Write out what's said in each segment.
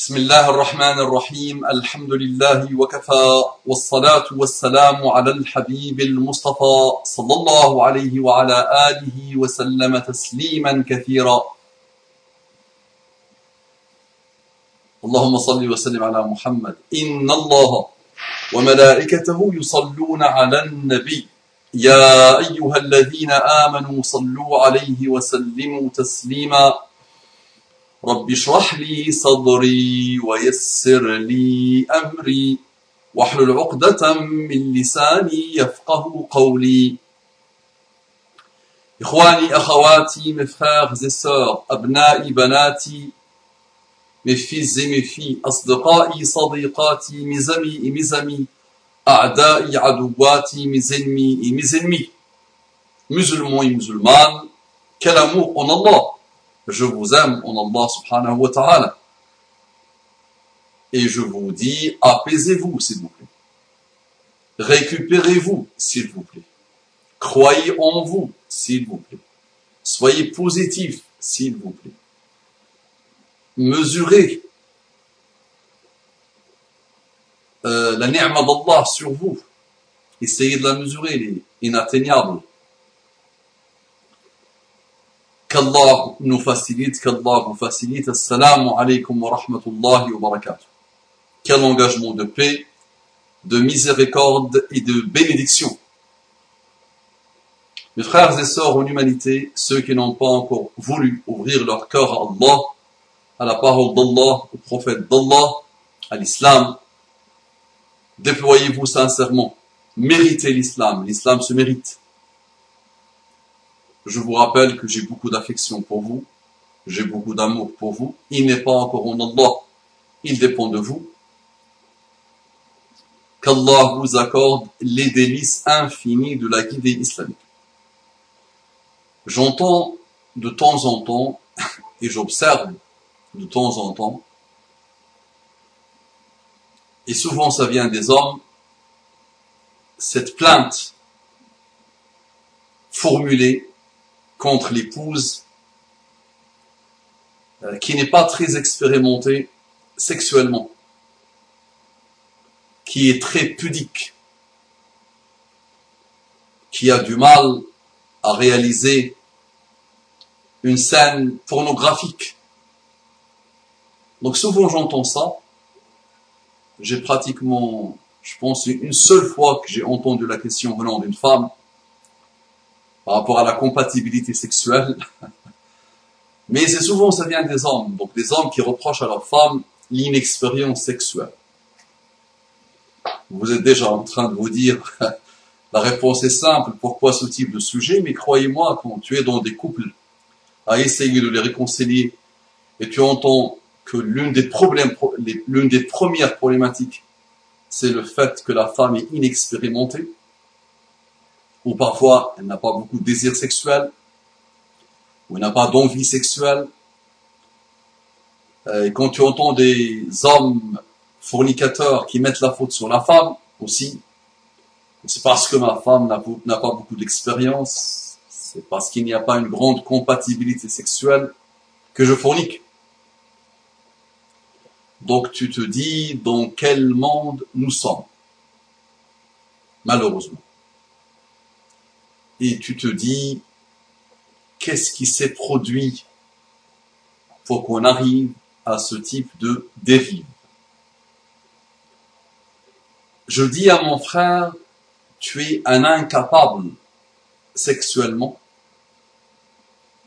بسم الله الرحمن الرحيم الحمد لله وكفى والصلاة والسلام على الحبيب المصطفى صلى الله عليه وعلى آله وسلم تسليما كثيرا اللهم صل وسلم على محمد إن الله وملائكته يصلون على النبي يا أيها الذين آمنوا صلوا عليه وسلموا تسليما رب اشرح لي صدري ويسر لي أمري واحلل عقدة من لساني يفقه قولي. إخواني أخواتي مفخاخ زي سور أبنائي بناتي مفيز مفي أصدقائي صديقاتي مزمي مزمي أعدائي عدواتي مزلمي مزلمي مسلمون مسلمان كلامه عن الله je vous aime en Allah subhanahu wa ta'ala. Et je vous dis, apaisez-vous, s'il vous plaît. Récupérez-vous, s'il vous plaît. Croyez en vous, s'il vous plaît. Soyez positif, s'il vous plaît. Mesurez euh, la ni'ma d'Allah sur vous. Essayez de la mesurer, elle est inatteignable. qu'Allah nous facilite, qu'Allah vous facilite. Assalamu alaikum wa rahmatullahi wa barakatuh. Quel engagement de paix, de miséricorde et de bénédiction. Mes frères et sœurs en humanité, ceux qui n'ont pas encore voulu ouvrir leur cœur à Allah, à la parole d'Allah, au prophète d'Allah, à l'islam, déployez-vous sincèrement. Méritez l'islam. L'islam se mérite. Je vous rappelle que j'ai beaucoup d'affection pour vous, j'ai beaucoup d'amour pour vous. Il n'est pas encore en Allah, il dépend de vous. Qu'Allah vous accorde les délices infinies de la guidée islamique. J'entends de temps en temps, et j'observe de temps en temps, et souvent ça vient des hommes, cette plainte formulée contre l'épouse euh, qui n'est pas très expérimentée sexuellement, qui est très pudique, qui a du mal à réaliser une scène pornographique. Donc souvent j'entends ça. J'ai pratiquement, je pense, une seule fois que j'ai entendu la question venant d'une femme par rapport à la compatibilité sexuelle. Mais c'est souvent, ça vient des hommes. Donc des hommes qui reprochent à leurs femmes l'inexpérience sexuelle. Vous êtes déjà en train de vous dire, la réponse est simple, pourquoi ce type de sujet? Mais croyez-moi, quand tu es dans des couples à essayer de les réconcilier et tu entends que l'une des problèmes, l'une des premières problématiques, c'est le fait que la femme est inexpérimentée, ou parfois elle n'a pas beaucoup de désir sexuel, ou elle n'a pas d'envie sexuelle. Euh, et quand tu entends des hommes fornicateurs qui mettent la faute sur la femme aussi, c'est parce que ma femme n'a pas beaucoup d'expérience, c'est parce qu'il n'y a pas une grande compatibilité sexuelle que je fornique. Donc tu te dis dans quel monde nous sommes, malheureusement et tu te dis qu'est-ce qui s'est produit pour qu'on arrive à ce type de dérive? Je dis à mon frère, tu es un incapable sexuellement,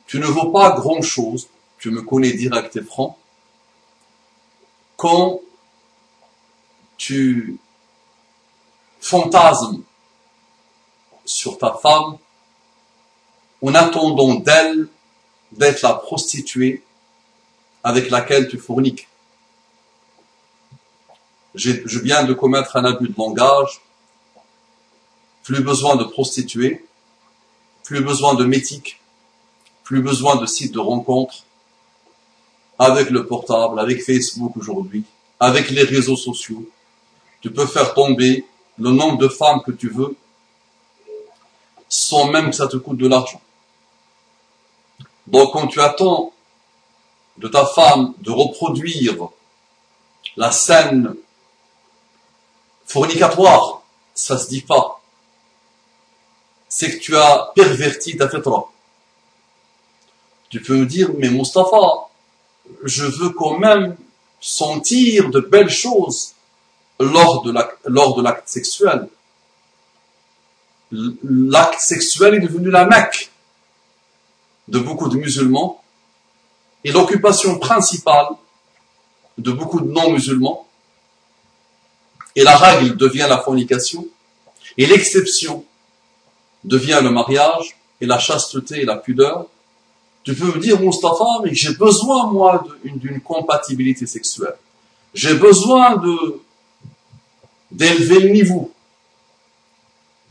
tu ne vaux pas grand-chose, tu me connais direct et franc, quand tu fantasmes sur ta femme en attendant d'elle d'être la prostituée avec laquelle tu fourniques. Je viens de commettre un abus de langage, plus besoin de prostituée, plus besoin de métique, plus besoin de sites de rencontres, avec le portable, avec Facebook aujourd'hui, avec les réseaux sociaux. Tu peux faire tomber le nombre de femmes que tu veux sans même que ça te coûte de l'argent. Donc quand tu attends de ta femme de reproduire la scène fornicatoire, ça se dit pas. C'est que tu as perverti ta fitra. Tu peux me dire, mais Mustapha, je veux quand même sentir de belles choses lors de l'acte sexuel. L'acte sexuel est devenu la Mecque de beaucoup de musulmans et l'occupation principale de beaucoup de non-musulmans. Et la règle devient la fornication et l'exception devient le mariage et la chasteté et la pudeur. Tu peux me dire, Mustafa, mais j'ai besoin, moi, d'une compatibilité sexuelle. J'ai besoin de, d'élever le niveau.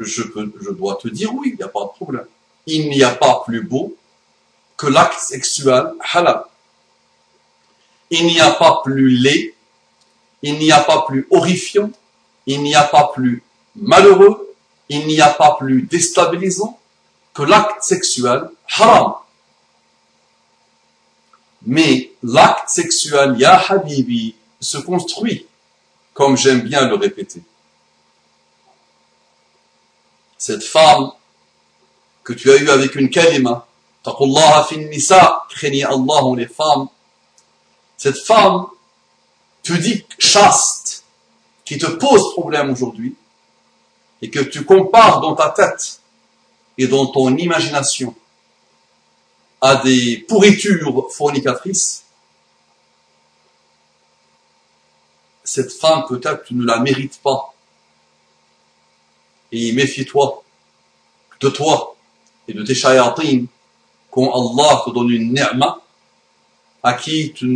Je, peux, je dois te dire oui, il n'y a pas de problème. Il n'y a pas plus beau que l'acte sexuel halal. Il n'y a pas plus laid, il n'y a pas plus horrifiant, il n'y a pas plus malheureux, il n'y a pas plus déstabilisant que l'acte sexuel haram. Mais l'acte sexuel, ya habibi, se construit, comme j'aime bien le répéter. Cette femme que tu as eue avec une kalima, taqullaha fin nisa, craignez Allah les femmes, cette femme pudique, chaste, qui te pose problème aujourd'hui, et que tu compares dans ta tête et dans ton imagination à des pourritures fornicatrices, cette femme, peut-être tu ne la mérites pas. Et méfie-toi de toi et de tes shayatines quand Allah te donne une ni'ma à qui tu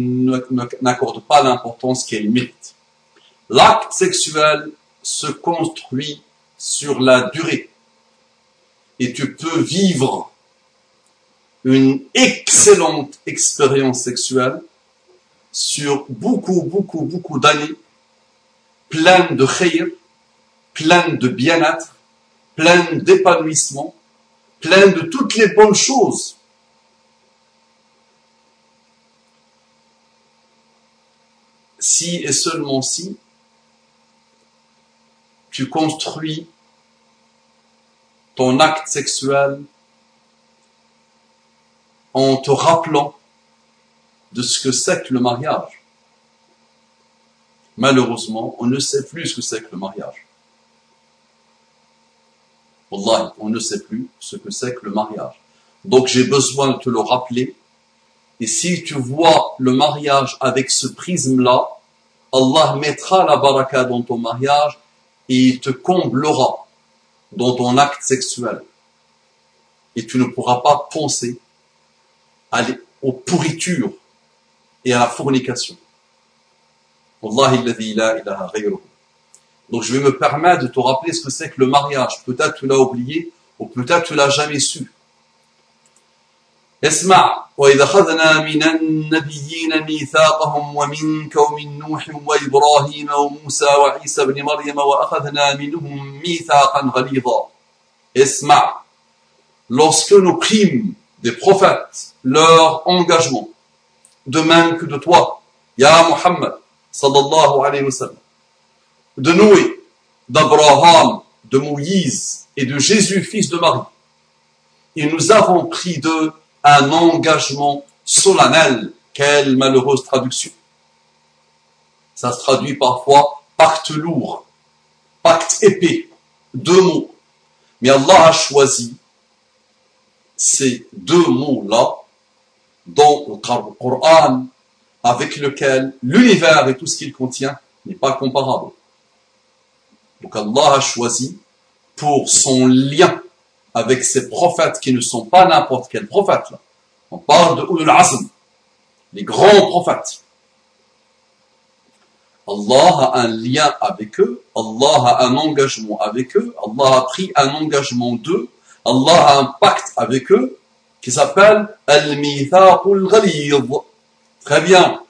n'accordes pas l'importance qu'elle mérite. L'acte sexuel se construit sur la durée. Et tu peux vivre une excellente expérience sexuelle sur beaucoup, beaucoup, beaucoup d'années, pleine de khayr, pleine de bien-être, pleine d'épanouissement, pleine de toutes les bonnes choses. Si et seulement si tu construis ton acte sexuel en te rappelant de ce que c'est que le mariage. Malheureusement, on ne sait plus ce que c'est que le mariage. Wallah, on ne sait plus ce que c'est que le mariage. Donc j'ai besoin de te le rappeler. Et si tu vois le mariage avec ce prisme-là, Allah mettra la baraka dans ton mariage et il te comblera dans ton acte sexuel. Et tu ne pourras pas penser aux pourritures et à la fornication. Donc je vais me permettre de te rappeler ce que c'est que le mariage. Peut-être tu l'as oublié ou peut-être tu l'as jamais su. اسمع وإذا أخذنا من النبيين ميثاقهم ومنك ومن نوح وإبراهيم وموسى وعيسى بن مريم وأخذنا منهم ميثاقا غليظا اسمع lorsque nous prîmes des prophètes leur engagement de même que de toi Ya Muhammad sallallahu alayhi wa sallam de Noé d'Abraham de Moïse et de Jésus fils de Marie et nous avons pris d'eux un engagement solennel. Quelle malheureuse traduction. Ça se traduit parfois pacte lourd, pacte épais, deux mots. Mais Allah a choisi ces deux mots-là dans le Coran avec lequel l'univers et tout ce qu'il contient n'est pas comparable. Donc Allah a choisi pour son lien avec ces prophètes qui ne sont pas n'importe quel prophète. Là. On parle de Ulul Azm, les grands prophètes. Allah a un lien avec eux, Allah a un engagement avec eux, Allah a pris un engagement d'eux, Allah a un pacte avec eux qui s'appelle Al-Mithaqul Ghalid. Très bien.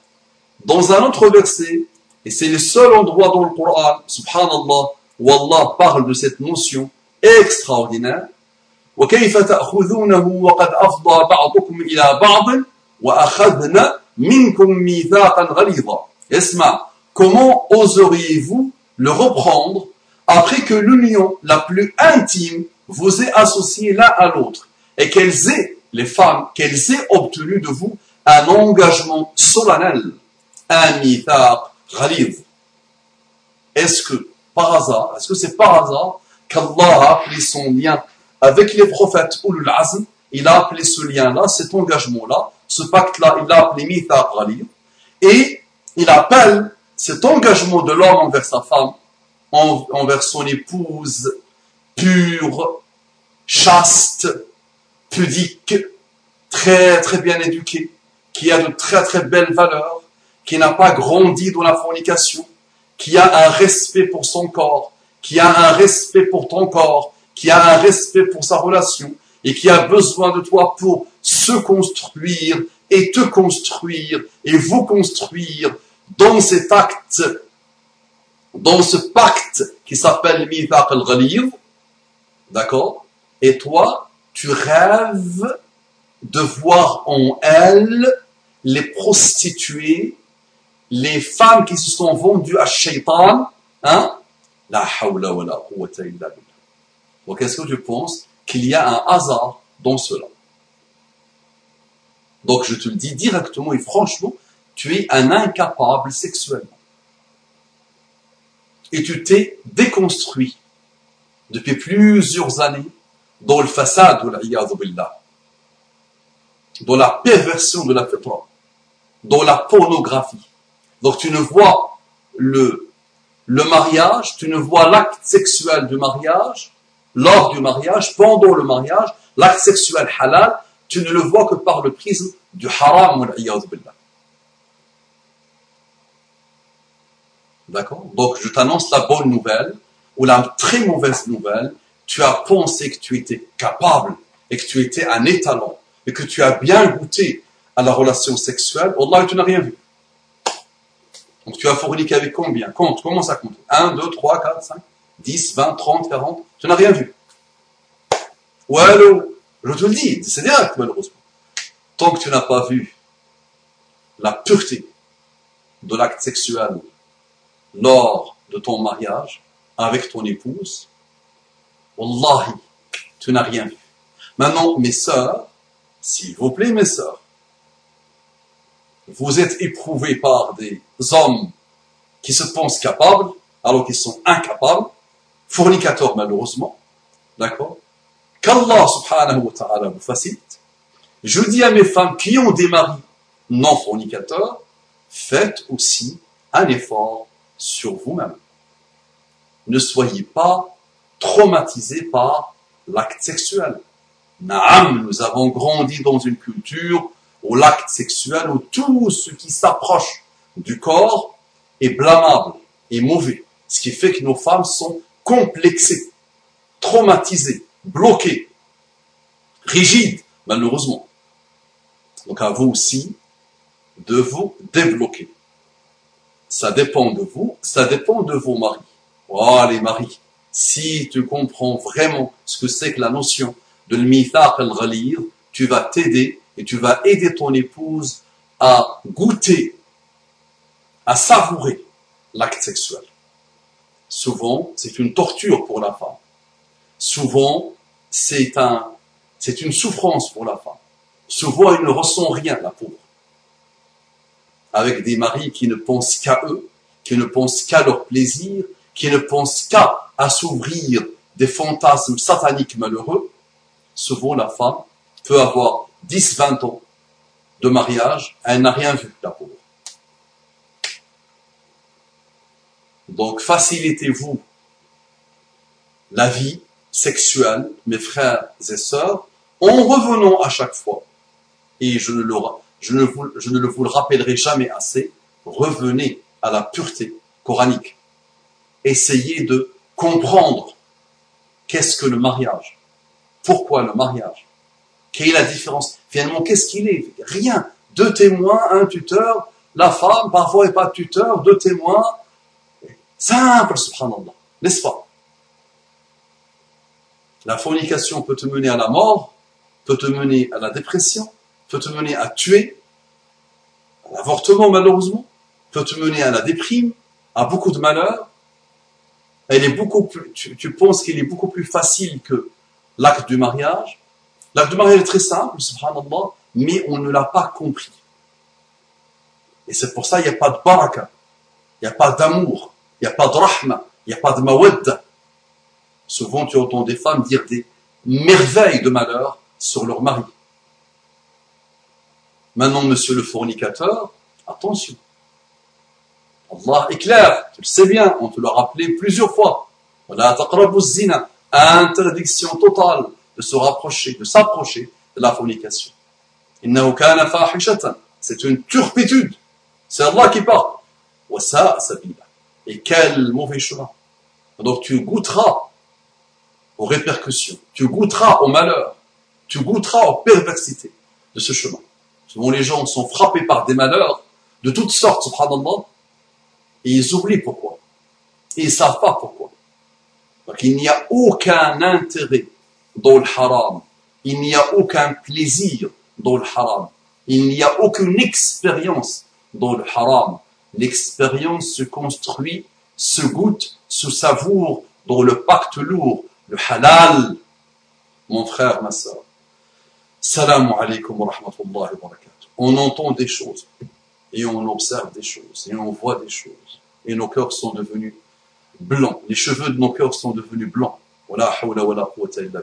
Dans un autre verset, et c'est le seul endroit dans le Coran, subhanallah, où Allah parle de cette notion extraordinaire, وكيف تأخذونه وقد أفضى بعضكم إلى بعض وأخذنا منكم ميثاقا غليظا اسمع comment oseriez-vous le reprendre après que l'union la plus intime vous ait associé l'un à l'autre et qu'elles aient, les femmes, qu'elles aient obtenu de vous un engagement solennel, un mithaq ghalid. Est-ce que, par hasard, est-ce que c'est par hasard qu'Allah a appelé son lien avec les prophètes Ulul il a appelé ce lien-là, cet engagement-là, ce pacte-là, il l'a appelé ghalid, et il appelle cet engagement de l'homme envers sa femme, envers son épouse, pure, chaste, pudique, très très bien éduquée, qui a de très très belles valeurs, qui n'a pas grandi dans la fornication, qui a un respect pour son corps, qui a un respect pour ton corps, qui a un respect pour sa relation, et qui a besoin de toi pour se construire et te construire et vous construire dans cet acte, dans ce pacte qui s'appelle Mithaq al d'accord? Et toi, tu rêves de voir en elle les prostituées, les femmes qui se sont vendues à Shaitan, hein? La hawla wa la quwwata illa. Donc est-ce que tu penses qu'il y a un hasard dans cela? Donc je te le dis directement et franchement, tu es un incapable sexuellement. Et tu t'es déconstruit depuis plusieurs années dans le façade de la billah, dans la perversion de la fitra, dans la pornographie. Donc tu ne vois le mariage, tu ne vois l'acte sexuel du mariage, lors du mariage, pendant le mariage, l'acte sexuel halal, tu ne le vois que par le prisme du haram. D'accord? Donc je t'annonce la bonne nouvelle ou la très mauvaise nouvelle. Tu as pensé que tu étais capable et que tu étais un étalon et que tu as bien goûté à la relation sexuelle. Allah, tu n'as rien vu. Donc tu as forniqué avec combien? Compte, comment ça compte? 1, 2, 3, 4, 5, 10, 20, 30, 40. Tu n'as rien vu. Ou alors, je te le dis, c'est direct malheureusement. Tant que tu n'as pas vu la pureté de l'acte sexuel lors de ton mariage avec ton épouse, Wallahi, tu n'as rien vu. Maintenant, mes sœurs, s'il vous plaît, mes sœurs, vous êtes éprouvés par des hommes qui se pensent capables, alors qu'ils sont incapables, fornicateurs malheureusement, d'accord Qu'Allah subhanahu wa ta'ala vous facilite. Je dis à mes femmes qui ont des maris non fornicateurs, faites aussi un effort sur vous-même. Ne soyez pas traumatisés par l'acte sexuel. Naam, nous avons grandi dans une culture où l'acte sexuel, où tout ce qui s'approche du corps est blâmable et mauvais. Ce qui fait que nos femmes sont complexées, traumatisées, bloquées, rigides, malheureusement. Donc à vous aussi de vous débloquer ça dépend de vous, ça dépend de vos maris. Oh, les maris, si tu comprends vraiment ce que c'est que la notion de l'mithaq al-ghalir, tu vas t'aider et tu vas aider ton épouse à goûter, à savourer l'acte sexuel. Souvent, c'est une torture pour la femme. Souvent, c'est un, c'est une souffrance pour la femme. Souvent, elle ne ressent rien, la pauvre avec des maris qui ne pensent qu'à eux, qui ne pensent qu'à leur plaisir, qui ne pensent qu'à assouvir des fantasmes sataniques malheureux, souvent la femme peut avoir 10-20 ans de mariage, elle n'a rien vu, la pauvre. Donc facilitez-vous la vie sexuelle, mes frères et sœurs, en revenant à chaque fois, et je ne ne vous le rappellerai jamais assez, revenez à la pureté coranique. Essayez de comprendre qu'est-ce que le mariage, pourquoi le mariage, quelle est la différence, finalement qu'est-ce qu'il est, rien, deux témoins, un tuteur, la femme parfois n'est pas tuteur, deux témoins, simple subhanallah, n'est-ce pas? La fornication peut te mener à la mort, peut te mener à la dépression, peut te mener à tuer, l'avortement malheureusement, peut te mener à la déprime, a beaucoup de malheur, elle est beaucoup plus, tu, penses qu'il est beaucoup plus facile que l'acte du mariage. L'acte du mariage est très simple, subhanallah, mais on ne l'a pas compris. Et c'est pour ça qu'il n'y a pas de baraka, il n'y a pas d'amour, il n'y a pas de rahma, il n'y a pas de mawadda. Souvent, tu entends des femmes dire des merveilles de malheur sur leur mari. Maintenant, monsieur le fornicateur, attention. Allah est clair, tu le sais bien, on te l'a rappelé plusieurs fois. zina, interdiction totale de se rapprocher, de s'approcher de la fornication. C'est une turpitude. C'est Allah qui parle. Et quel mauvais chemin. Donc tu goûteras aux répercussions, tu goûteras au malheur, tu goûteras aux perversités de ce chemin. Souvent les gens sont frappés par des malheurs de toutes sortes, subhanallah, et ils oublient pourquoi. Et ils savent pas pourquoi. Donc il n'y a aucun intérêt dans le haram. Il n'y a aucun plaisir dans le haram. Il n'y a aucune expérience dans le haram. L'expérience se construit, se goûte, se savoure dans le pacte lourd, le halal. Mon frère, ma soeur. Salam alaikum wa rahmatullahi wa barakatuh. On entend des choses et on observe des choses et on voit des choses et nos cœurs sont devenus blancs. Les cheveux de nos cœurs sont devenus blancs. Wala hawla billah.